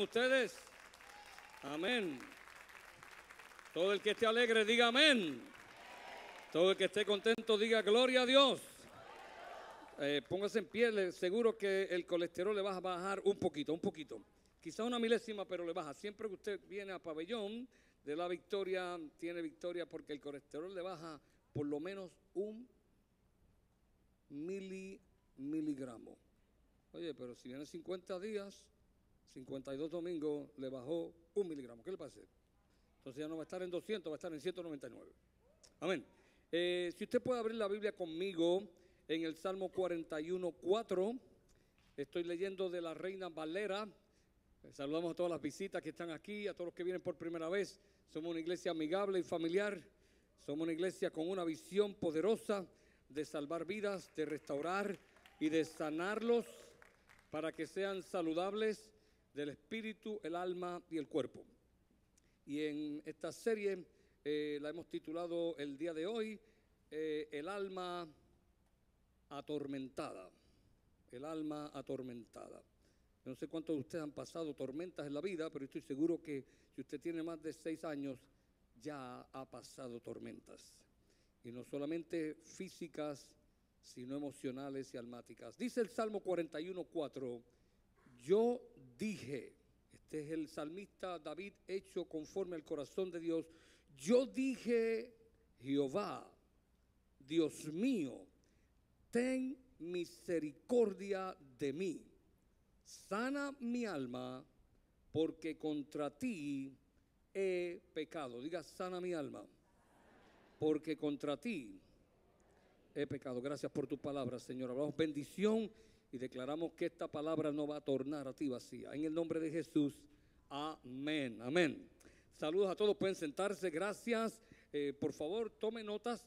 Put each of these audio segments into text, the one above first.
ustedes? Amén. Todo el que esté alegre, diga amén. Todo el que esté contento, diga gloria a Dios. Eh, póngase en pie, seguro que el colesterol le va a bajar un poquito, un poquito. Quizá una milésima, pero le baja. Siempre que usted viene a pabellón de la victoria, tiene victoria porque el colesterol le baja por lo menos un mili, miligramo. Oye, pero si viene 50 días, 52 domingos, le bajó un miligramo. ¿Qué le parece? Entonces ya no va a estar en 200, va a estar en 199. Amén. Eh, si usted puede abrir la Biblia conmigo en el Salmo 41, 4, estoy leyendo de la Reina Valera. Eh, saludamos a todas las visitas que están aquí, a todos los que vienen por primera vez. Somos una iglesia amigable y familiar. Somos una iglesia con una visión poderosa de salvar vidas, de restaurar y de sanarlos para que sean saludables del espíritu, el alma y el cuerpo. Y en esta serie eh, la hemos titulado el día de hoy, eh, El alma atormentada. El alma atormentada. No sé cuántos de ustedes han pasado tormentas en la vida, pero estoy seguro que si usted tiene más de seis años, ya ha pasado tormentas. Y no solamente físicas, sino emocionales y almáticas. Dice el Salmo 41, 4, yo dije, este es el salmista David hecho conforme al corazón de Dios, yo dije, Jehová, Dios mío, ten misericordia de mí, sana mi alma, porque contra ti he pecado. Diga, sana mi alma, porque contra ti he pecado. Gracias por tu palabra, Señor. Hablamos bendición y declaramos que esta palabra no va a tornar a ti vacía. En el nombre de Jesús, amén, amén. Saludos a todos, pueden sentarse, gracias. Eh, por favor, tome notas,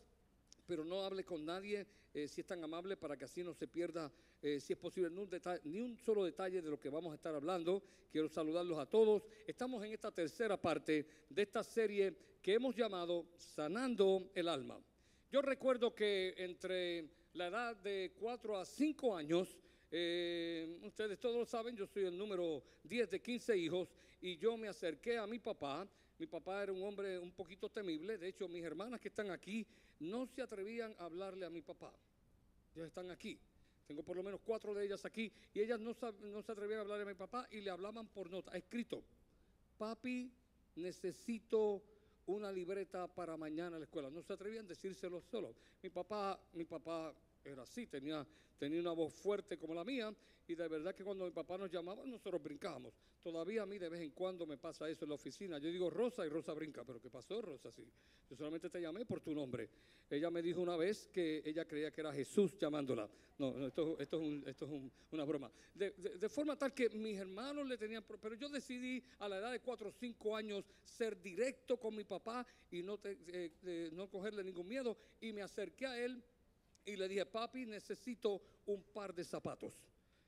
pero no hable con nadie eh, si es tan amable para que así no se pierda, eh, si es posible, ni un, ni un solo detalle de lo que vamos a estar hablando. Quiero saludarlos a todos. Estamos en esta tercera parte de esta serie que hemos llamado Sanando el Alma. Yo recuerdo que entre la edad de 4 a 5 años, eh, ustedes todos lo saben, yo soy el número 10 de 15 hijos y yo me acerqué a mi papá. Mi papá era un hombre un poquito temible. De hecho, mis hermanas que están aquí no se atrevían a hablarle a mi papá. Ellas están aquí. Tengo por lo menos cuatro de ellas aquí y ellas no, no se atrevían a hablarle a mi papá y le hablaban por nota, escrito. Papi, necesito una libreta para mañana a la escuela. No se atrevían a decírselo solo. Mi papá, mi papá era así, tenía, tenía una voz fuerte como la mía y de verdad que cuando mi papá nos llamaba nosotros brincábamos. Todavía a mí de vez en cuando me pasa eso en la oficina. Yo digo Rosa y Rosa brinca, pero ¿qué pasó Rosa? Sí, yo solamente te llamé por tu nombre. Ella me dijo una vez que ella creía que era Jesús llamándola. No, esto, esto, es, un, esto es una broma. De, forma tal que mis hermanos le tenían, pero yo decidí a la edad de 4 o 5 años ser directo con mi papá y no, eh, no cogerle ningún miedo y me acerqué a él y le dije, papi, necesito un par de zapatos.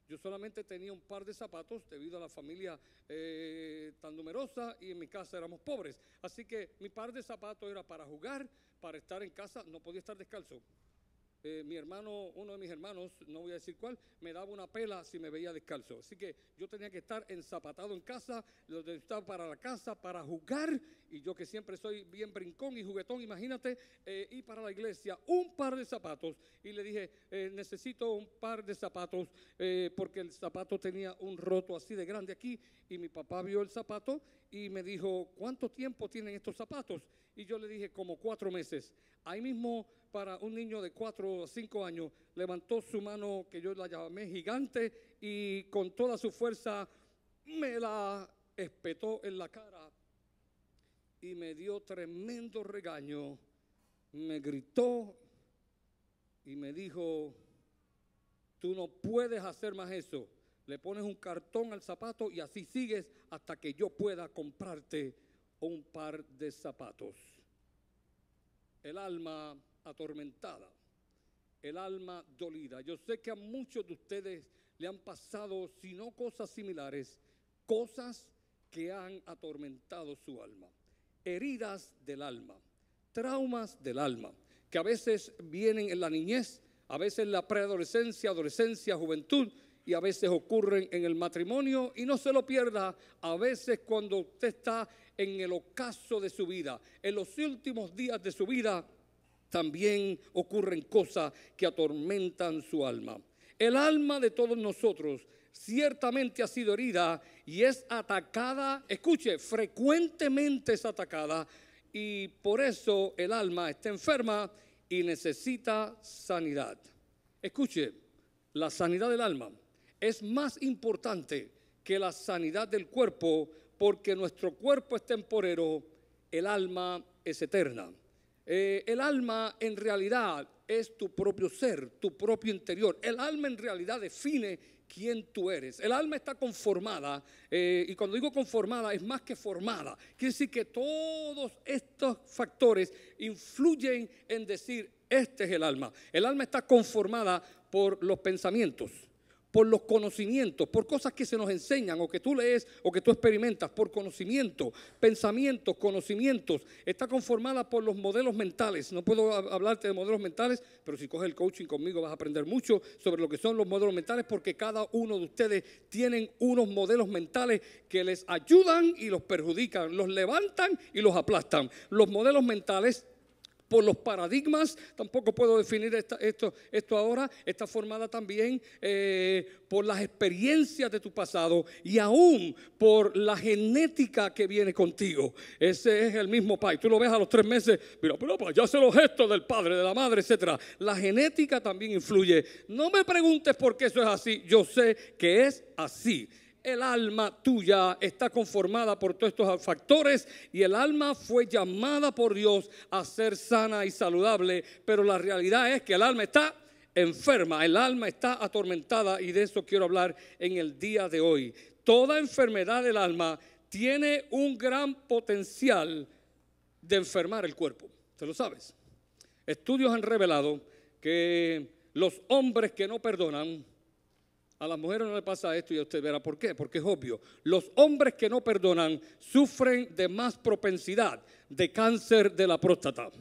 Yo solamente tenía un par de zapatos debido a la familia eh, tan numerosa y en mi casa éramos pobres. Así que mi par de zapatos era para jugar, para estar en casa, no podía estar descalzo. Eh, mi hermano, uno de mis hermanos, no voy a decir cuál, me daba una pela si me veía descalzo. Así que yo tenía que estar enzapatado en casa, lo necesitaba para la casa, para jugar, y yo que siempre soy bien brincón y juguetón, imagínate, eh, y para la iglesia, un par de zapatos. Y le dije, eh, necesito un par de zapatos, porque el zapato tenía un roto así de grande aquí, y mi papá vio el zapato y me dijo, ¿cuánto tiempo tienen estos zapatos? Y yo le dije, como cuatro meses. Ahí mismo para un niño de cuatro o cinco años, levantó su mano, que yo la llamé gigante, y con toda su fuerza me la espetó en la cara y me dio tremendo regaño. Me gritó y me dijo, tú no puedes hacer más eso. Le pones un cartón al zapato y así sigues hasta que yo pueda comprarte un par de zapatos. El alma atormentada, el alma dolida. Yo sé que a muchos de ustedes le han pasado, si no cosas similares, cosas que han atormentado su alma, heridas del alma, traumas del alma, que a veces vienen en la niñez, a veces en la preadolescencia, adolescencia, juventud, y a veces ocurren en el matrimonio y no se lo pierda a veces cuando usted está en el ocaso de su vida, en los últimos días de su vida, también ocurren cosas que atormentan su alma. El alma de todos nosotros ciertamente ha sido herida y es atacada, escuche, frecuentemente es atacada y por eso el alma está enferma y necesita sanidad. Escuche, la sanidad del alma es más importante que la sanidad del cuerpo porque nuestro cuerpo es temporero, el alma es eterna. Eh, el alma en realidad es tu propio ser, tu propio interior. El alma en realidad define quién tú eres. El alma está conformada, eh, y cuando digo conformada es más que formada. Quiere decir que todos estos factores influyen en decir, este es el alma. El alma está conformada por los pensamientos por los conocimientos, por cosas que se nos enseñan o que tú lees o que tú experimentas, por conocimiento, pensamientos, conocimientos. Está conformada por los modelos mentales. No puedo hablarte de modelos mentales, pero si coges el coaching conmigo vas a aprender mucho sobre lo que son los modelos mentales porque cada uno de ustedes tienen unos modelos mentales que les ayudan y los perjudican, los levantan y los aplastan. Los modelos mentales por los paradigmas, tampoco puedo definir esto, ahora, está formada también eh, por las experiencias de tu pasado y aún por la genética que viene contigo. Ese es el mismo pai. Tú lo ves a los tres meses, mira, pero ya sé los gestos del padre, de la madre, etc. La genética también influye. No me preguntes por qué eso es así, yo sé que es así el alma tuya está conformada por todos estos factores y el alma fue llamada por Dios a ser sana y saludable, pero la realidad es que el alma está enferma, el alma está atormentada y de eso quiero hablar en el día de hoy. Toda enfermedad del alma tiene un gran potencial de enfermar el cuerpo, ¿te lo sabes? Estudios han revelado que los hombres que no perdonan, a las mujeres no le pasa esto y usted verá por qué, porque es obvio. Los hombres que no perdonan sufren de más propensidad de cáncer de la próstata.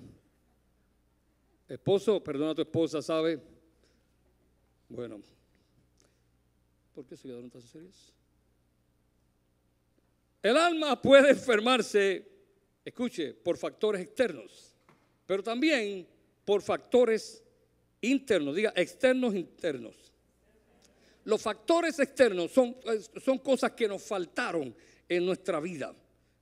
Esposo, perdona a tu esposa, ¿sabe? Bueno, ¿por qué se quedaron tan serios? El alma puede enfermarse, escuche, por factores externos, pero también por factores internos, diga externos internos. Los factores externos son, son cosas que nos faltaron en nuestra vida.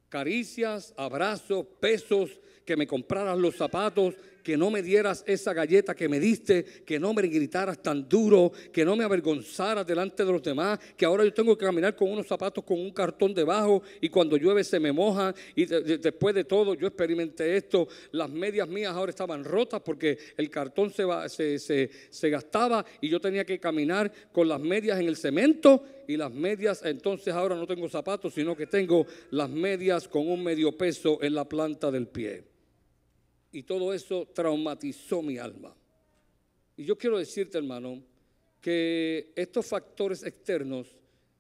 Caricias, abrazos, pesos, que me compraras los zapatos, que no me dieras esa galleta que me diste, que no me gritaras tan duro, que no me avergonzaras delante de los demás, que ahora yo tengo que caminar con unos zapatos con un cartón debajo y cuando llueve se me moja y después de todo yo experimenté esto, las medias mías ahora estaban rotas porque el cartón se, se, se gastaba y yo tenía que caminar con las medias en el cemento y las medias, entonces ahora no tengo zapatos, sino que tengo las medias con un medio peso en la planta del pie. Y todo eso traumatizó mi alma. Y yo quiero decirte, hermano, que estos factores externos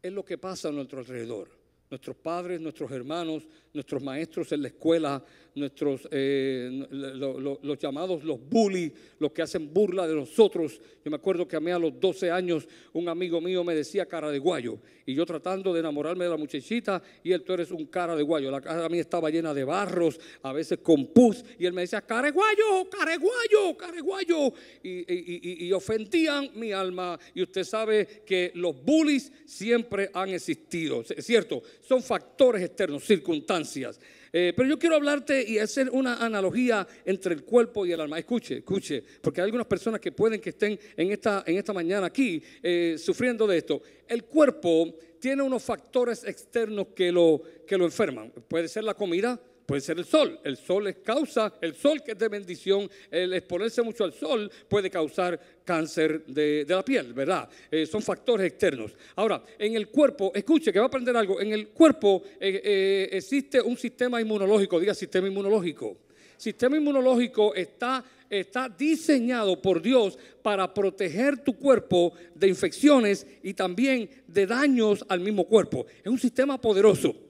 es lo que pasa a nuestro alrededor. Nuestros padres, nuestros hermanos, nuestros maestros en la escuela, nuestros, eh, los llamados los bullies, los que hacen burla de nosotros. Yo me acuerdo que a mí a los 12 años un amigo mío me decía cara de guayo y yo tratando de enamorarme de la muchachita y él tú eres un cara de guayo. La cara a mí estaba llena de barros, a veces con pus y él me decía cara de guayo, cara de guayo, cara de guayo y, y ofendían mi alma y usted sabe que los bullies siempre han existido, es cierto, son factores externos, circunstancias. Eh, pero yo quiero hablarte y hacer una analogía entre el cuerpo y el alma. Escuche, escuche, porque hay algunas personas que pueden que estén en esta, en esta mañana aquí eh, sufriendo de esto. El cuerpo tiene unos factores externos que lo, que lo enferman. Puede ser la comida, puede ser el sol. El sol es causa, el sol que es de bendición, el exponerse mucho al sol puede causar cáncer de, la piel, ¿verdad? Eh, son factores externos. Ahora, en el cuerpo, escuche que va a aprender algo, en el cuerpo eh, eh, existe un sistema inmunológico, diga sistema inmunológico. Sistema inmunológico está, está diseñado por Dios para proteger tu cuerpo de infecciones y también de daños al mismo cuerpo. Es un sistema poderoso.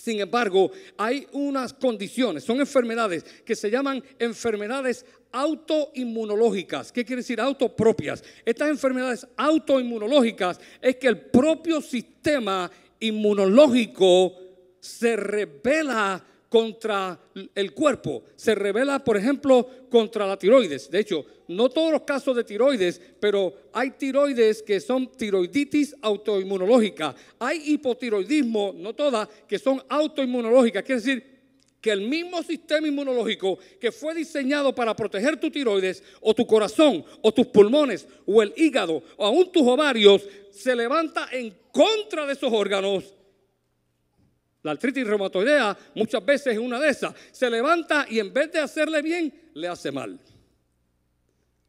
Sin embargo, hay unas condiciones, son enfermedades que se llaman enfermedades autoinmunológicas. ¿Qué quiere decir autopropias? Estas enfermedades autoinmunológicas es que el propio sistema inmunológico se revela contra el cuerpo. Se revela, por ejemplo, contra la tiroides. De hecho, no todos los casos de tiroides, pero hay tiroides que son tiroiditis autoinmunológica. Hay hipotiroidismo, no todas, que son autoinmunológicas. Quiere decir que el mismo sistema inmunológico que fue diseñado para proteger tu tiroides o tu corazón o tus pulmones o el hígado o aún tus ovarios se levanta en contra de esos órganos la artritis reumatoidea muchas veces es una de esas. Se levanta y en vez de hacerle bien, le hace mal.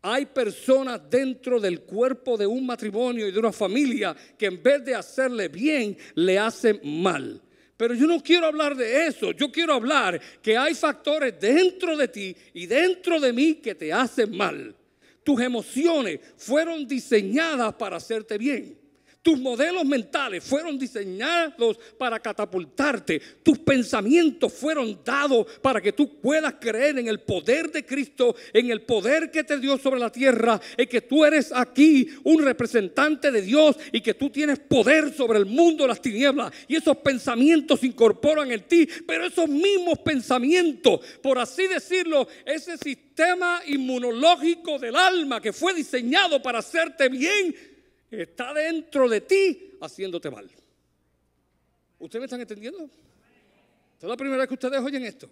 Hay personas dentro del cuerpo de un matrimonio y de una familia que en vez de hacerle bien, le hacen mal. Pero yo no quiero hablar de eso. Yo quiero hablar que hay factores dentro de ti y dentro de mí que te hacen mal. Tus emociones fueron diseñadas para hacerte bien. Tus modelos mentales fueron diseñados para catapultarte. Tus pensamientos fueron dados para que tú puedas creer en el poder de Cristo, en el poder que te dio sobre la tierra, en que tú eres aquí un representante de Dios y que tú tienes poder sobre el mundo de las tinieblas. Y esos pensamientos se incorporan en ti, pero esos mismos pensamientos, por así decirlo, ese sistema inmunológico del alma que fue diseñado para hacerte bien, está dentro de ti haciéndote mal. ¿Ustedes me están entendiendo? Esta es la primera vez que ustedes oyen esto.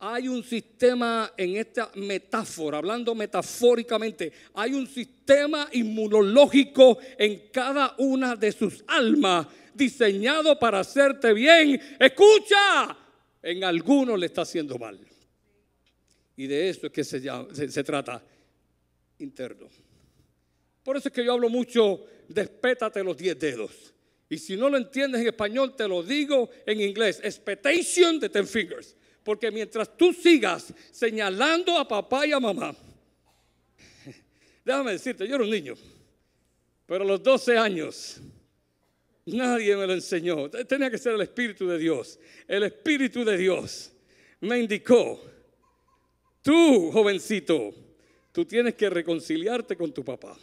Hay un sistema en esta metáfora, hablando metafóricamente, hay un sistema inmunológico en cada una de sus almas diseñado para hacerte bien. Escucha, en algunos le está haciendo mal. Y de eso es que se, se, se trata interno. Por eso es que yo hablo mucho, despétate los diez dedos. Y si no lo entiendes en español, te lo digo en inglés. Expectation de ten fingers. Porque mientras tú sigas señalando a papá y a mamá, déjame decirte, yo era un niño, pero a los 12 años nadie me lo enseñó. Tenía que ser el Espíritu de Dios. El Espíritu de Dios me indicó, tú jovencito, tú tienes que reconciliarte con tu papá.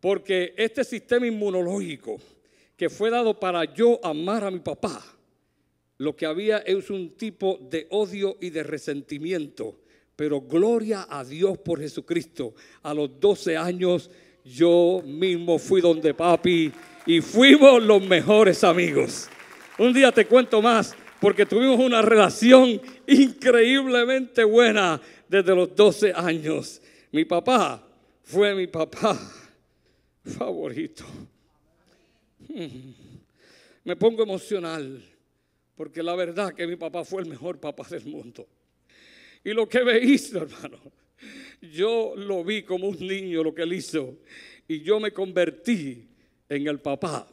Porque este sistema inmunológico que fue dado para yo amar a mi papá, lo que había es un tipo de odio y de resentimiento. Pero gloria a Dios por Jesucristo. A los 12 años yo mismo fui donde papi y fuimos los mejores amigos. Un día te cuento más porque tuvimos una relación increíblemente buena desde los 12 años. Mi papá fue mi papá favorito. Me pongo emocional porque la verdad que mi papá fue el mejor papá del mundo. Y lo que me hizo, hermano, yo lo vi como un niño lo que él hizo y yo me convertí en el papá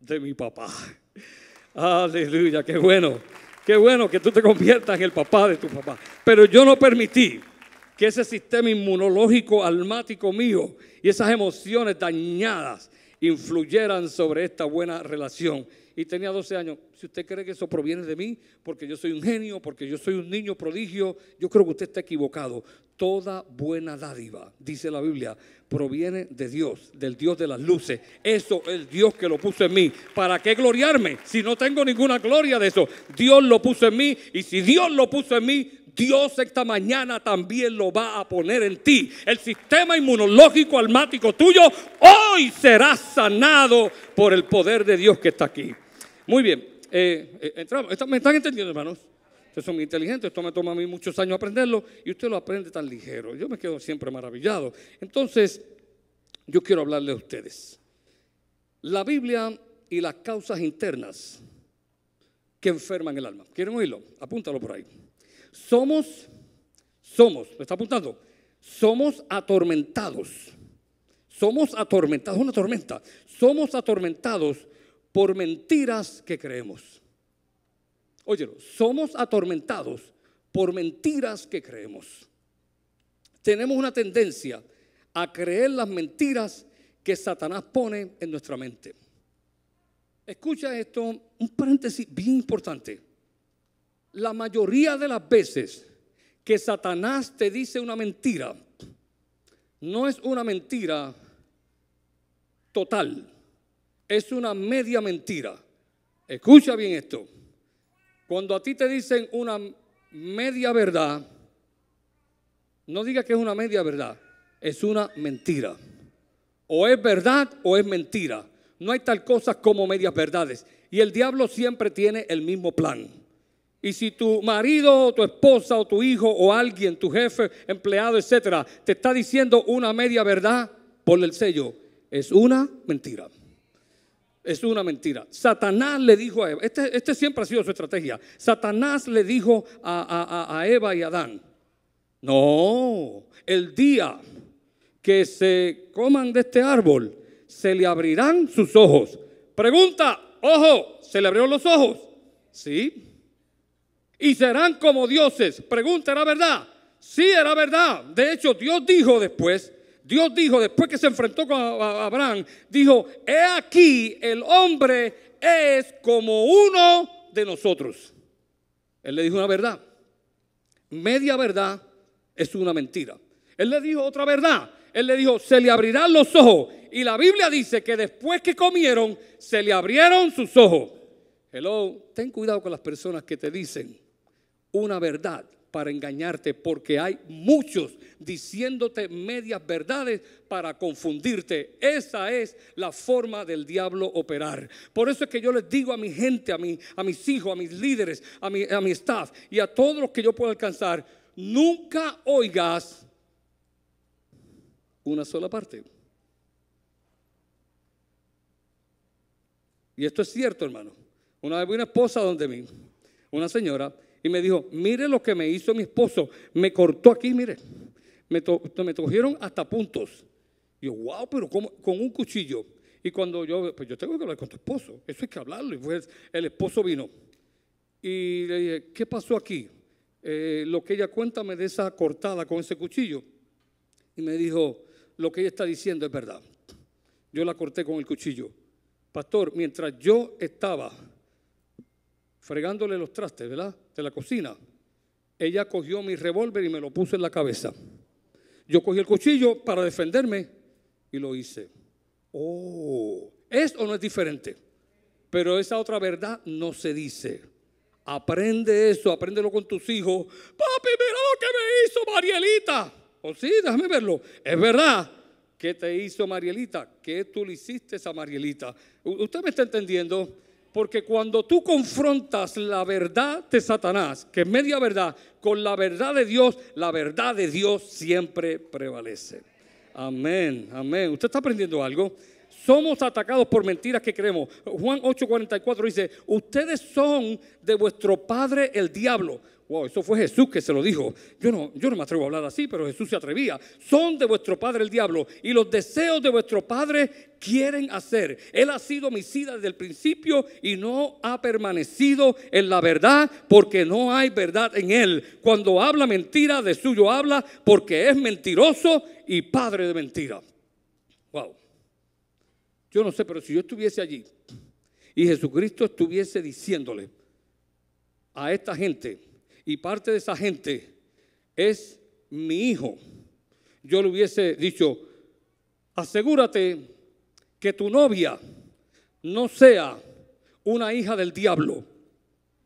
de mi papá. Aleluya, qué bueno. Qué bueno que tú te conviertas en el papá de tu papá. Pero yo no permití que ese sistema inmunológico almático mío y esas emociones dañadas influyeran sobre esta buena relación. Y tenía 12 años. Si usted cree que eso proviene de mí, porque yo soy un genio, porque yo soy un niño prodigio, yo creo que usted está equivocado. Toda buena dádiva, dice la Biblia, proviene de Dios, del Dios de las luces. Eso es Dios que lo puso en mí. ¿Para qué gloriarme si no tengo ninguna gloria de eso? Dios lo puso en mí y si Dios lo puso en mí, Dios esta mañana también lo va a poner en ti. El sistema inmunológico almático tuyo hoy será sanado por el poder de Dios que está aquí. Muy bien, eh, eh, entramos. ¿Me están entendiendo, hermanos? Ustedes son inteligentes, esto me toma a mí muchos años aprenderlo y usted lo aprende tan ligero. Yo me quedo siempre maravillado. Entonces, yo quiero hablarle a ustedes. La Biblia y las causas internas que enferman el alma. ¿Quieren oírlo? Apúntalo por ahí. Somos, somos, ¿me está apuntando? Somos atormentados. Somos atormentados, una tormenta. Somos atormentados por mentiras que creemos. Óyelo, somos atormentados por mentiras que creemos. Tenemos una tendencia a creer las mentiras que Satanás pone en nuestra mente. Escucha esto, un paréntesis bien importante. La mayoría de las veces que Satanás te dice una mentira, no es una mentira total, es una media mentira. Escucha bien esto. Cuando a ti te dicen una media verdad, no diga que es una media verdad, es una mentira. O es verdad o es mentira. No hay tal cosa como medias verdades. Y el diablo siempre tiene el mismo plan. Y si tu marido, o tu esposa, o tu hijo, o alguien, tu jefe, empleado, etcétera, te está diciendo una media verdad, por el sello. Es una mentira. Es una mentira. Satanás le dijo a Eva, este, este siempre ha sido su estrategia. Satanás le dijo a, a Eva y a Adán: No, el día que se coman de este árbol, se le abrirán sus ojos. Pregunta, ojo, ¿se le abrieron los ojos? Sí y serán como dioses. Pregunta, ¿era verdad? Sí, era verdad. De hecho, Dios dijo después, Dios dijo después que se enfrentó con Abraham, dijo, he aquí el hombre es como uno de nosotros. Él le dijo una verdad. Media verdad es una mentira. Él le dijo otra verdad. Él le dijo, se le abrirán los ojos. Y la Biblia dice que después que comieron, se le abrieron sus ojos. Hello, ten cuidado con las personas que te dicen, una verdad para engañarte, porque hay muchos diciéndote medias verdades para confundirte. Esa es la forma del diablo operar. Por eso es que yo les digo a mi gente, a, mi, a mis hijos, a mis líderes, a mi, a mi staff y a todos los que yo pueda alcanzar, nunca oigas una sola parte. Y esto es cierto, hermano. Una vez vi una esposa donde mí, una señora, y me dijo, mire lo que me hizo mi esposo, me cortó aquí, mire, me, me cogieron hasta puntos. Yo, wow, pero ¿cómo? con un cuchillo. Y cuando yo, pues yo tengo que hablar con tu esposo, eso hay que hablarlo. Y pues el esposo vino. Y le dije, ¿qué pasó aquí? Eh, lo que ella cuéntame de esa cortada con ese cuchillo. Y me dijo, lo que ella está diciendo es verdad. Yo la corté con el cuchillo. Pastor, mientras yo estaba fregándole los trastes, ¿verdad? De la cocina. Ella cogió mi revólver y me lo puso en la cabeza. Yo cogí el cuchillo para defenderme y lo hice. Oh, ¿es o no es diferente? Pero esa otra verdad no se dice. Aprende eso, apréndelo con tus hijos. Papi, mira lo que me hizo Marielita. Oh, sí, déjame verlo. Es verdad. ¿Qué te hizo Marielita? ¿Qué tú le hiciste a Marielita? ¿Usted me está entendiendo? Porque cuando tú confrontas la verdad de Satanás, que es media verdad, con la verdad de Dios, la verdad de Dios siempre prevalece. Amén, amén. ¿Usted está aprendiendo algo? Somos atacados por mentiras que creemos. Juan 8:44 dice, ustedes son de vuestro padre el diablo Wow, eso fue Jesús que se lo dijo. Yo no, yo no me atrevo a hablar así, pero Jesús se atrevía. Son de vuestro padre el diablo y los deseos de vuestro padre quieren hacer. Él ha sido homicida desde el principio y no ha permanecido en la verdad porque no hay verdad en él. Cuando habla mentira, de suyo habla porque es mentiroso y padre de mentira. Wow. Yo no sé, pero si yo estuviese allí y Jesucristo estuviese diciéndole a esta gente, y parte de esa gente es mi hijo, yo le hubiese dicho, asegúrate que tu novia no sea una hija del diablo,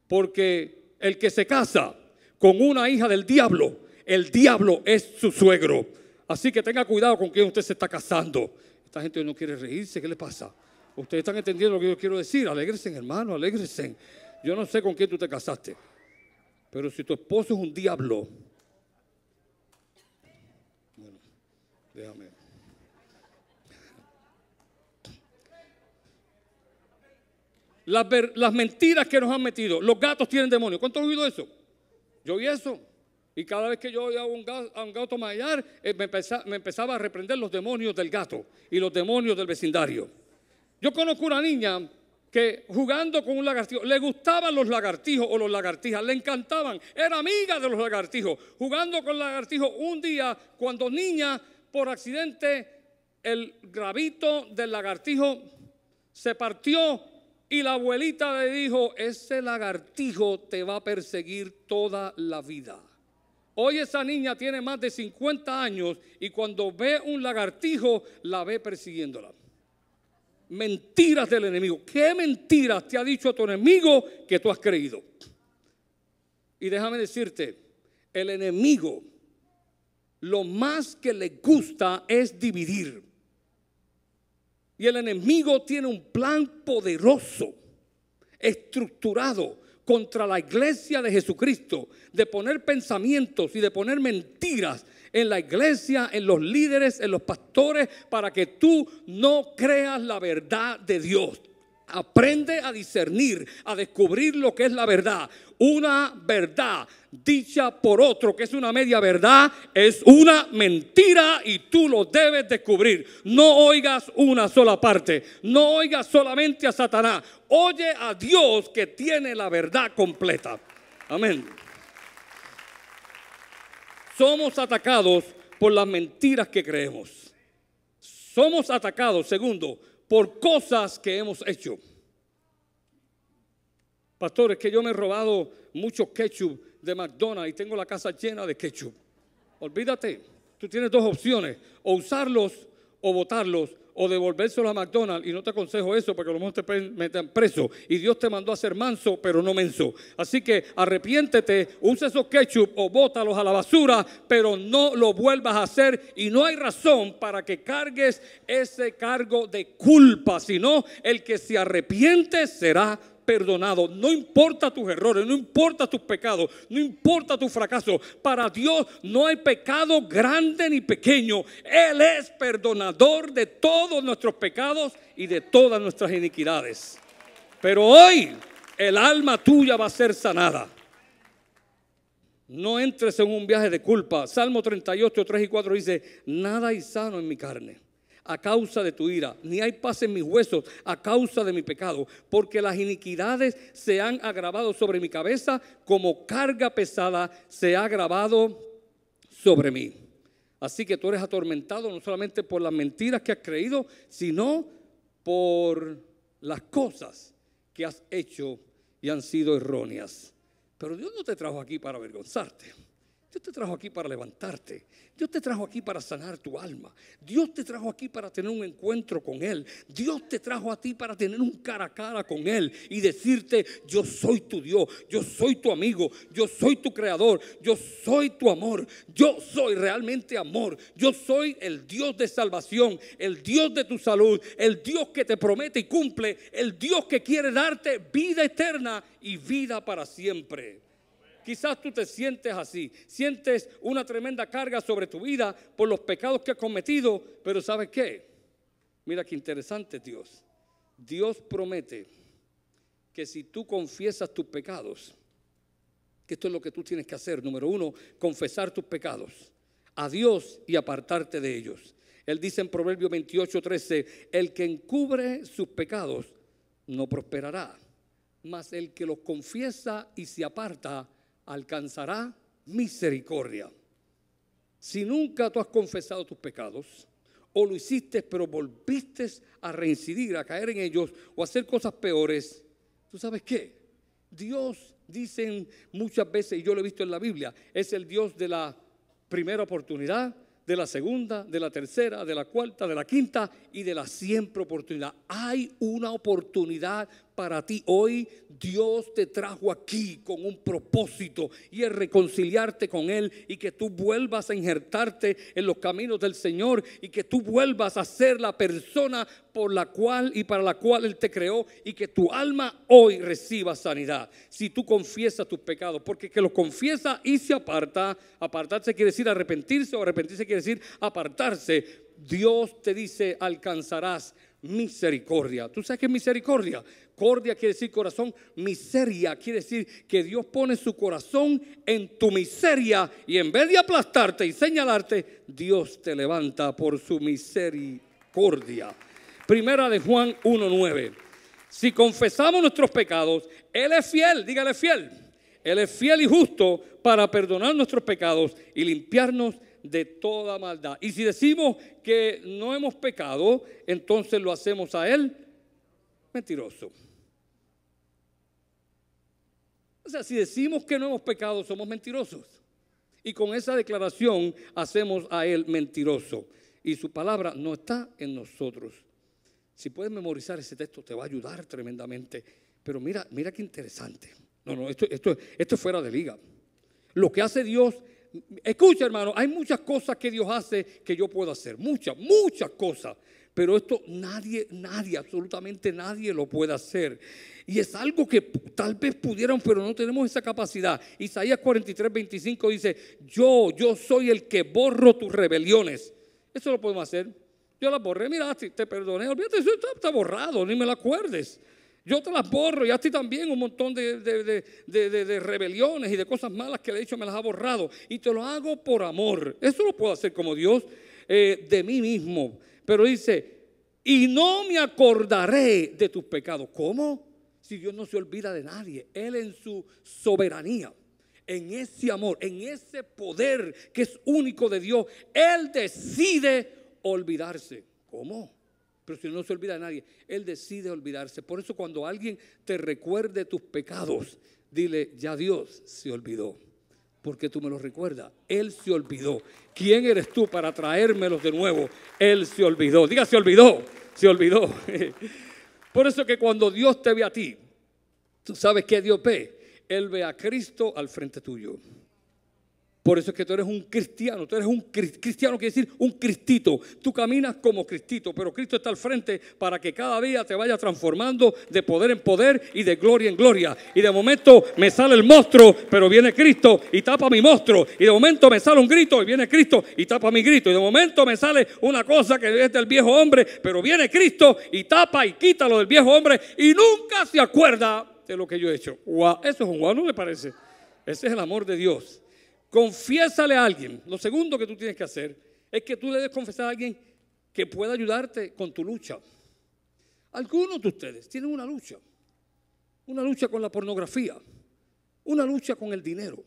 porque el que se casa con una hija del diablo, el diablo es su suegro. Así que tenga cuidado con quién usted se está casando. Esta gente no quiere reírse, ¿qué le pasa? Ustedes están entendiendo lo que yo quiero decir. Alégresen, hermano, alégresen. Yo no sé con quién tú te casaste. Pero si tu esposo es un diablo, bueno, déjame. Las, mentiras que nos han metido. Los gatos tienen demonios. ¿Cuánto has oído eso? Yo oí eso. Y cada vez que yo oía a un gato, a eh, me, me empezaba a reprender los demonios del gato y los demonios del vecindario. Yo conozco una niña que jugando con un lagartijo, le gustaban los lagartijos o los lagartijas, le encantaban, era amiga de los lagartijos, jugando con lagartijos. Un día, cuando niña, por accidente, el gravito del lagartijo se partió Y la abuelita le dijo, ese lagartijo te va a perseguir toda la vida. Hoy esa niña tiene más de 50 años y cuando ve un lagartijo la ve persiguiéndola. Mentiras del enemigo. ¿Qué mentiras te ha dicho tu enemigo que tú has creído? Y déjame decirte, el enemigo lo más que le gusta es dividir. Y el enemigo tiene un plan poderoso, estructurado contra la iglesia de Jesucristo, de poner pensamientos y de poner mentiras en la iglesia, en los líderes, en los pastores, para que tú no creas la verdad de Dios. Aprende a discernir, a descubrir lo que es la verdad. Una verdad dicha por otro, que es una media verdad, es una mentira y tú lo debes descubrir. No oigas una sola parte, no oigas solamente a Satanás, oye a Dios que tiene la verdad completa. Amén. Somos atacados por las mentiras que creemos. Somos atacados, segundo, por cosas que hemos hecho. Pastores, que yo me he robado mucho ketchup de McDonald's y tengo la casa llena de ketchup. Olvídate, tú tienes dos opciones, o usarlos o botarlos o devolvérselos a McDonald's y no te aconsejo eso porque lo te meten preso y Dios te mandó a ser manso pero no menso. Así que arrepiéntete, usa esos ketchup o bótalos a la basura, pero no lo vuelvas a hacer y no hay razón para que cargues ese cargo de culpa, sino el que se arrepiente será perdonado. No importa tus errores, no importa tus pecados, no importa tu fracaso. Para Dios no hay pecado grande ni pequeño. Él es perdonador de todos nuestros pecados y de todas nuestras iniquidades. Pero hoy el alma tuya va a ser sanada. No entres en un viaje de culpa. Salmo 38, 3 y 4 dice, nada hay sano en mi carne a causa de tu ira, ni hay paz en mis huesos a causa de mi pecado, porque las iniquidades se han agravado sobre mi cabeza, como carga pesada se ha agravado sobre mí. Así que tú eres atormentado no solamente por las mentiras que has creído, sino por las cosas que has hecho y han sido erróneas. Pero Dios no te trajo aquí para avergonzarte. Dios te trajo aquí para levantarte. Dios te trajo aquí para sanar tu alma. Dios te trajo aquí para tener un encuentro con Él. Dios te trajo a ti para tener un cara a cara con Él y decirte, yo soy tu Dios, yo soy tu amigo, yo soy tu creador, yo soy tu amor, yo soy realmente amor, yo soy el Dios de salvación, el Dios de tu salud, el Dios que te promete y cumple, el Dios que quiere darte vida eterna y vida para siempre. Quizás tú te sientes así, sientes una tremenda carga sobre tu vida por los pecados que has cometido, pero ¿sabes qué? Mira qué interesante Dios. Dios promete que si tú confiesas tus pecados, que esto es lo que tú tienes que hacer, número uno, confesar tus pecados a Dios y apartarte de ellos. Él dice en Proverbio 28, 13, el que encubre sus pecados no prosperará, mas el que los confiesa y se aparta alcanzará misericordia. Si nunca tú has confesado tus pecados, o lo hiciste pero volviste a reincidir, a caer en ellos, o hacer cosas peores, ¿tú sabes qué? Dios, dicen muchas veces, y yo lo he visto en la Biblia, es el Dios de la primera oportunidad, de la segunda, de la tercera, de la cuarta, de la quinta y de la siempre oportunidad. Hay una oportunidad para ti. Hoy Dios te trajo aquí con un propósito y es reconciliarte con Él y que tú vuelvas a injertarte en los caminos del Señor y que tú vuelvas a ser la persona por la cual y para la cual Él te creó y que tu alma hoy reciba sanidad. Si tú confiesas tus pecados, porque que los confiesa y se aparta, apartarse quiere decir arrepentirse o arrepentirse quiere decir apartarse. Dios te dice alcanzarás misericordia. ¿Tú sabes qué es misericordia? Cordia quiere decir corazón, miseria quiere decir que Dios pone su corazón en tu miseria y en vez de aplastarte y señalarte, Dios te levanta por su misericordia. Primera de Juan 1.9. Si confesamos nuestros pecados, Él es fiel, dígale fiel. Él es fiel y justo para perdonar nuestros pecados y limpiarnos de toda maldad. Y si decimos que no hemos pecado, entonces lo hacemos a Él mentiroso O sea, si decimos que no hemos pecado, somos mentirosos. Y con esa declaración hacemos a Él mentiroso. Y su palabra no está en nosotros. Si puedes memorizar ese texto, te va a ayudar tremendamente. Pero mira, mira qué interesante. No, no, esto, esto, esto es fuera de liga. Lo que hace Dios Escucha, hermano, hay muchas cosas que Dios hace que yo puedo hacer. Muchas, muchas cosas. Pero esto nadie, nadie, absolutamente nadie lo puede hacer. Y es algo que tal vez pudieran, pero no tenemos esa capacidad. Isaías 43, 25 dice, yo, yo soy el que borro tus rebeliones. Eso lo podemos hacer. Yo las borré, mira, te perdoné, olvídate, eso está borrado, ni me lo acuerdes. Yo te las borro y a ti también un montón de, rebeliones y de cosas malas que le he dicho me las ha borrado. Y te lo hago por amor. Eso lo puedo hacer como Dios eh, de mí mismo. Pero dice, y no me acordaré de tus pecados. ¿Cómo? Si Dios no se olvida de nadie. Él en su soberanía en ese amor, en ese poder que es único de Dios, Él decide olvidarse. ¿Cómo? Pero si no se olvida de nadie, Él decide olvidarse. Por eso cuando alguien te recuerde tus pecados, dile, ya Dios se olvidó, porque tú me lo recuerdas. Él se olvidó. ¿Quién eres tú para traérmelos de nuevo? Él se olvidó. Diga, se olvidó, se olvidó. Por eso que cuando Dios te ve a ti, tú sabes que Dios ve. Él ve a Cristo al frente tuyo. Por eso es que tú eres un cristiano, tú eres un cristiano, quiere decir un cristito. Tú caminas como cristito, pero Cristo está al frente para que cada día te vaya transformando de poder en poder y de gloria en gloria. Y de momento me sale el monstruo, pero viene Cristo y tapa mi monstruo. Y de momento me sale un grito y viene Cristo y tapa mi grito. Y de momento me sale una cosa que es del viejo hombre, pero viene Cristo y tapa y quita lo del viejo hombre y nunca se acuerda de lo que yo he hecho. Eso es un guau, ¿no le parece? Ese es el amor de Dios. Confiésale a alguien. Lo segundo que tú tienes que hacer es que tú debes confesar a alguien que pueda ayudarte con tu lucha. Algunos de ustedes tienen una lucha. Una lucha con la pornografía. Una lucha con el dinero.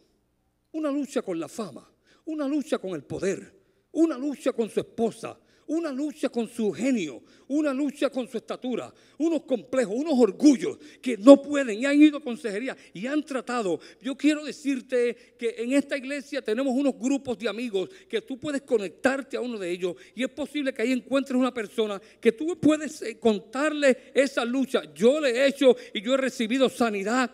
Una lucha con la fama. Una lucha con el poder. Una lucha con su esposa una lucha con su genio, una lucha con su estatura, unos complejos, unos orgullos que no pueden y han ido a consejería y han tratado. Yo quiero decirte que en esta iglesia tenemos unos grupos de amigos que tú puedes conectarte a uno de ellos y es posible que ahí encuentres una persona que tú puedes eh, contarle esa lucha. Yo le he hecho y yo he recibido sanidad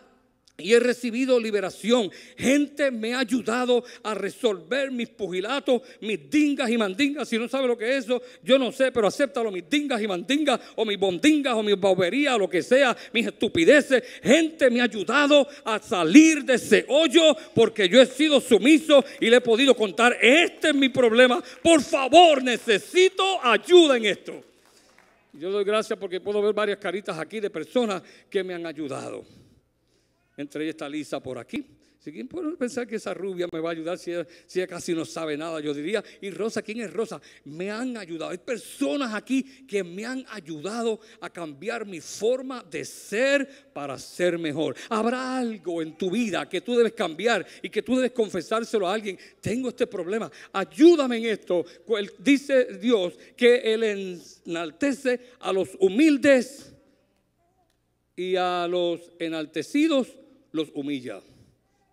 y he recibido liberación. Gente me ha ayudado a resolver mis pugilatos, mis dingas y mandingas. Si no sabe lo que es eso, yo no sé, pero acéptalo, mis dingas y mandingas, o mis bondingas, o mis boberías, o lo que sea, mis estupideces. Gente me ha ayudado a salir de ese hoyo porque yo he sido sumiso y le he podido contar, este es mi problema. Por favor, necesito ayuda en esto. Yo doy gracias porque puedo ver varias caritas aquí de personas que me han ayudado. Entre ella está Lisa por aquí. Si quién puede pensar que esa rubia me va a ayudar si ella, casi no sabe nada, yo diría. Y Rosa, ¿quién es Rosa? Me han ayudado. Hay personas aquí que me han ayudado a cambiar mi forma de ser para ser mejor. Habrá algo en tu vida que tú debes cambiar y que tú debes confesárselo a alguien. Tengo este problema. Ayúdame en esto. Dice Dios que Él enaltece a los humildes y a los enaltecidos los humilla.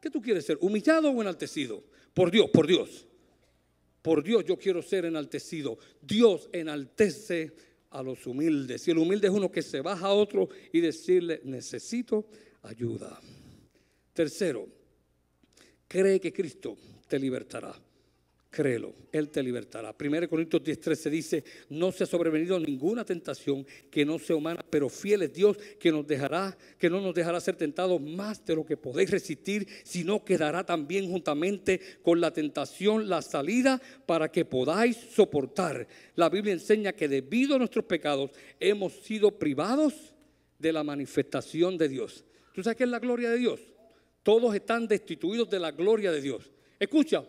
¿Qué tú quieres ser? ¿Humillado o enaltecido? Por Dios, por Dios. Por Dios yo quiero ser enaltecido. Dios enaltece a los humildes. Y el humilde es uno que se baja a otro y decirle, necesito ayuda. Tercero, cree que Cristo te libertará créelo, Él te libertará. 1 Corintios 10:13 dice, no se ha sobrevenido ninguna tentación que no sea humana, pero fiel es Dios que nos dejará, que no nos dejará ser tentados más de lo que podéis resistir, sino que dará también juntamente con la tentación la salida para que podáis soportar. La Biblia enseña que debido a nuestros pecados hemos sido privados de la manifestación de Dios. ¿Tú sabes qué es la gloria de Dios? Todos están destituidos de la gloria de Dios. Escucha,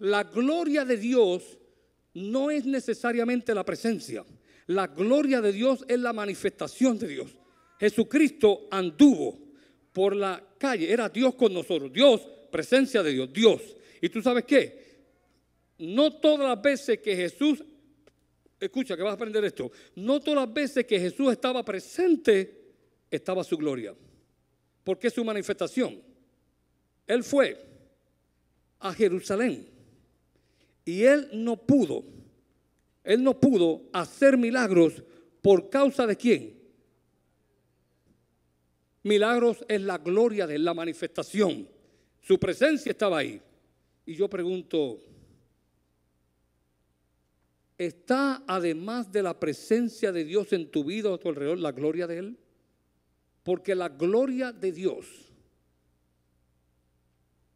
la gloria de Dios no es necesariamente la presencia. La gloria de Dios es la manifestación de Dios. Jesucristo anduvo por la calle, era Dios con nosotros. Dios, presencia de Dios, Dios. ¿Y tú sabes qué? No todas las veces que Jesús, escucha que vas a aprender esto, no todas las veces que Jesús estaba presente estaba su gloria. Porque es su manifestación. Él fue a Jerusalén y él no pudo, él no pudo hacer milagros por causa de quién. Milagros es la gloria de la manifestación. Su presencia estaba ahí. Y yo pregunto, ¿está además de la presencia de Dios en tu vida o a tu alrededor la gloria de Él? Porque la gloria de Dios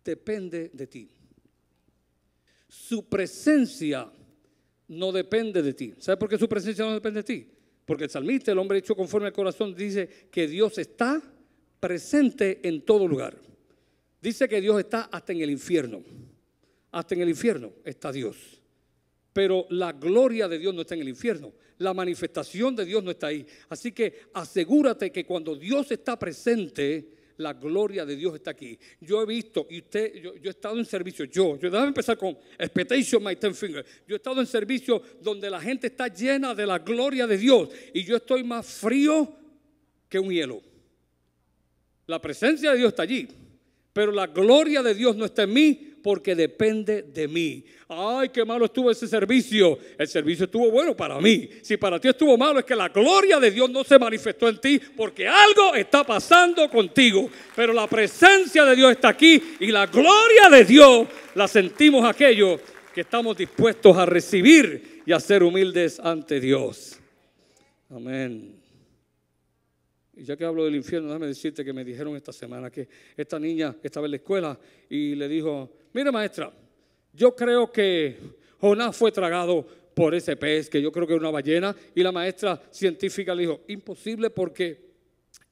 depende de ti. Su presencia no depende de ti. ¿Sabes por qué su presencia no depende de ti? Porque el salmista, el hombre hecho conforme al corazón, dice que Dios está presente en todo lugar. Dice que Dios está hasta en el infierno. Hasta en el infierno está Dios. Pero la gloria de Dios no está en el infierno. La manifestación de Dios no está ahí. Así que asegúrate que cuando Dios está presente, la gloria de Dios está aquí. Yo he visto, y usted, yo, he estado en servicio, yo, yo déjame empezar con expectation my ten fingers. Yo he estado en servicio donde la gente está llena de la gloria de Dios y yo estoy más frío que un hielo. La presencia de Dios está allí, pero la gloria de Dios no está en mí porque depende de mí. Ay, qué malo estuvo ese servicio. El servicio estuvo bueno para mí. Si para ti estuvo malo es que la gloria de Dios no se manifestó en ti porque algo está pasando contigo. Pero la presencia de Dios está aquí y la gloria de Dios la sentimos aquellos que estamos dispuestos a recibir y a ser humildes ante Dios. Amén. Y ya que hablo del infierno, déjame decirte que me dijeron esta semana que esta niña estaba en la escuela y le dijo, mire maestra, yo creo que Jonás fue tragado por ese pez, que yo creo que era una ballena, y la maestra científica le dijo, imposible porque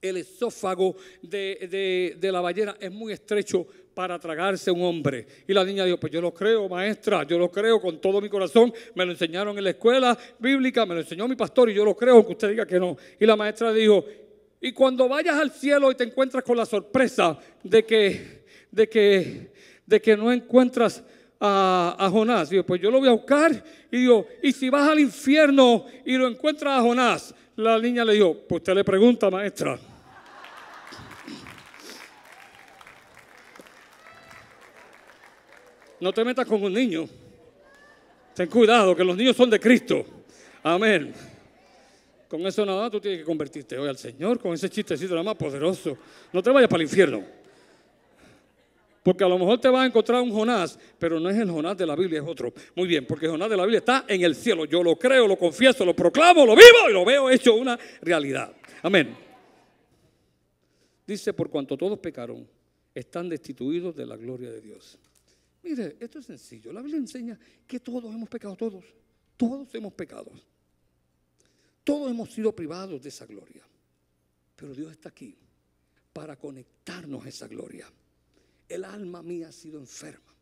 el esófago de, de, la ballena es muy estrecho para tragarse un hombre. Y la niña dijo, pues yo lo creo, maestra, yo lo creo con todo mi corazón. Me lo enseñaron en la escuela bíblica, me lo enseñó mi pastor y yo lo creo, aunque usted diga que no. Y la maestra dijo, y cuando vayas al cielo y te encuentras con la sorpresa de que, de que, de que no encuentras a, Jonás, digo, pues yo lo voy a buscar. Y digo, y si vas al infierno y lo encuentras a Jonás, la niña le dijo, pues usted le pregunta, maestra. No te metas con un niño. Ten cuidado, que los niños son de Cristo. Amén. Con eso nada tú tienes que convertirte hoy al Señor, con ese chistecito nada más poderoso. No te vayas para el infierno. Porque a lo mejor te vas a encontrar un Jonás, pero no es el Jonás de la Biblia, es otro. Muy bien, porque el Jonás de la Biblia está en el cielo. Yo lo creo, lo confieso, lo proclamo, lo vivo y lo veo hecho una realidad. Amén. Dice, por cuanto todos pecaron, están destituidos de la gloria de Dios. Mire, esto es sencillo. La Biblia enseña que todos hemos pecado, todos. Todos hemos pecado. Todos hemos sido privados de esa gloria. Pero Dios está aquí para conectarnos a esa gloria. El alma mía ha sido enferma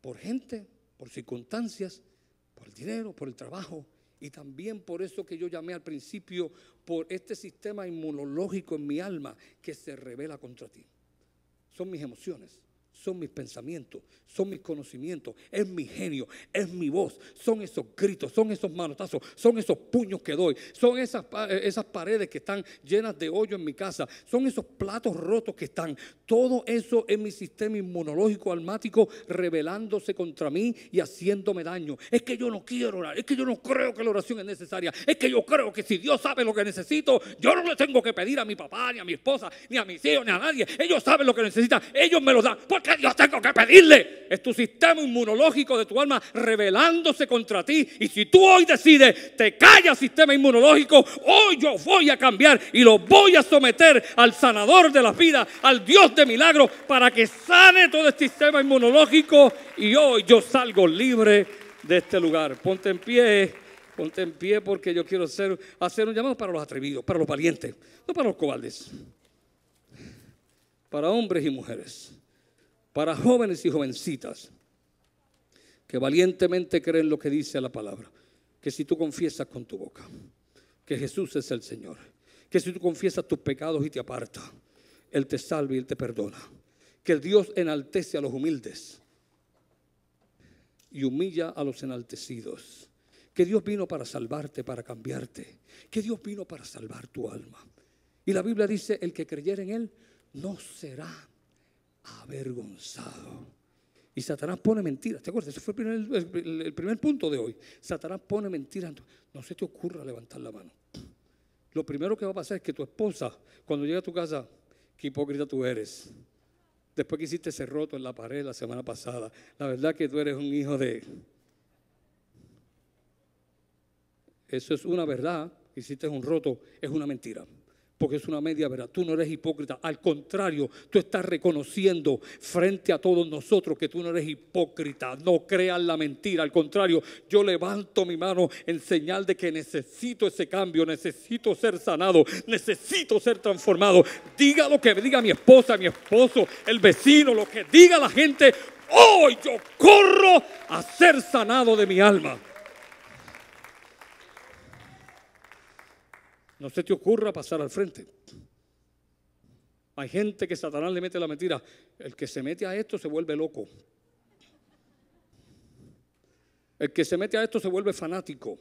por gente, por circunstancias, por el dinero, por el trabajo y también por eso que yo llamé al principio, por este sistema inmunológico en mi alma que se revela contra ti. Son mis emociones, son mis pensamientos, son mis conocimientos, es mi genio, es mi voz, son esos gritos, son esos manotazos, son esos puños que doy, son esas, eh, esas paredes que están llenas de hoyo en mi casa, son esos platos rotos que están. Todo eso es mi sistema inmunológico almático rebelándose contra mí y haciéndome daño. Es que yo no quiero orar, es que yo no creo que la oración es necesaria, es que yo creo que si Dios sabe lo que necesito, yo no le tengo que pedir a mi papá, ni a mi esposa, ni a mis hijos, ni a nadie. Ellos saben lo que necesitan, ellos me lo dan. Porque yo tengo que pedirle? Es tu sistema inmunológico de tu alma rebelándose contra ti. Y si tú hoy decides, te callas sistema inmunológico, hoy yo voy a cambiar y lo voy a someter al sanador de la vida, al Dios de milagros, para que sane todo este sistema inmunológico. Y hoy yo salgo libre de este lugar. Ponte en pie. Ponte en pie porque yo quiero hacer, hacer un llamado para los atrevidos, para los valientes, no para los cobardes, para hombres y mujeres para jóvenes y jovencitas que valientemente creen lo que dice la palabra. Que si tú confiesas con tu boca que Jesús es el Señor, que si tú confiesas tus pecados y te aparta, Él te salva y Él te perdona. Que Dios enaltece a los humildes y humilla a los enaltecidos. Que Dios vino para salvarte, para cambiarte. Que Dios vino para salvar tu alma. Y la Biblia dice, el que creyera en Él no será avergonzado. Y Satanás pone mentiras. ¿Te acuerdas? Ese fue el primer, punto de hoy. Satanás pone mentiras. No se te ocurra levantar la mano. Lo primero que va a pasar es que tu esposa, cuando llegue a tu casa, qué hipócrita tú eres. Después que hiciste ese roto en la pared la semana pasada, la verdad que tú eres un hijo de... Eso es una verdad, hiciste un roto, es una mentira porque es una media verdad. Tú no eres hipócrita. Al contrario, tú estás reconociendo frente a todos nosotros que tú no eres hipócrita. No creas la mentira. Al contrario, yo levanto mi mano en señal de que necesito ese cambio, necesito ser sanado, necesito ser transformado. Diga lo que diga mi esposa, mi esposo, el vecino, lo que diga la gente. Hoy yo corro a ser sanado de mi alma. No se te ocurra pasar al frente. Hay gente que Satanás le mete la mentira. El que se mete a esto se vuelve loco. El que se mete a esto se vuelve fanático.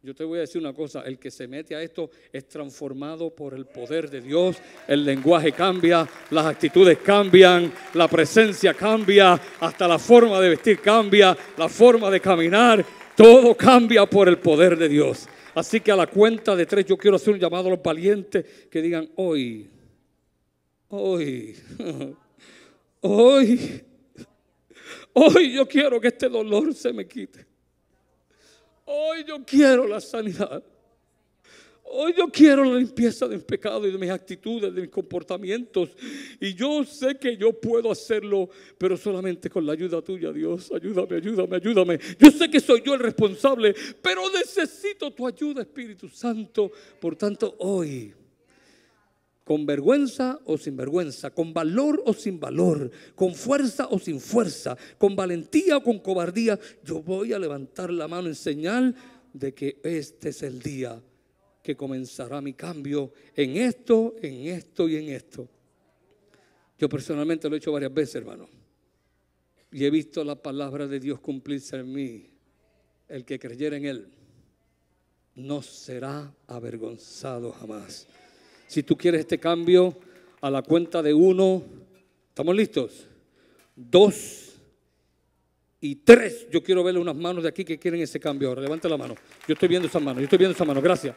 Yo te voy a decir una cosa, el que se mete a esto es transformado por el poder de Dios, el lenguaje cambia, las actitudes cambian, la presencia cambia, hasta la forma de vestir cambia, la forma de caminar, todo cambia por el poder de Dios. Así que a la cuenta de tres yo quiero hacer un llamado a los valientes que digan hoy, hoy, hoy, hoy yo quiero que este dolor se me quite. Hoy yo quiero la sanidad. Hoy yo quiero la limpieza de mis pecados y de mis actitudes, de mis comportamientos. Y yo sé que yo puedo hacerlo, pero solamente con la ayuda tuya, Dios. Ayúdame, ayúdame, ayúdame. Yo sé que soy yo el responsable, pero necesito tu ayuda, Espíritu Santo. Por tanto, hoy, con vergüenza o sin vergüenza, con valor o sin valor, con fuerza o sin fuerza, con valentía o con cobardía, yo voy a levantar la mano en señal de que este es el día que comenzará mi cambio en esto, en esto y en esto. Yo personalmente lo he hecho varias veces, hermano. Y he visto la palabra de Dios cumplirse en mí. El que creyera en Él no será avergonzado jamás. Si tú quieres este cambio, a la cuenta de uno, ¿estamos listos? Dos y tres. Yo quiero verle unas manos de aquí que quieren ese cambio ahora. Levante la mano. Yo estoy viendo esas manos. Yo estoy viendo esas manos. Gracias.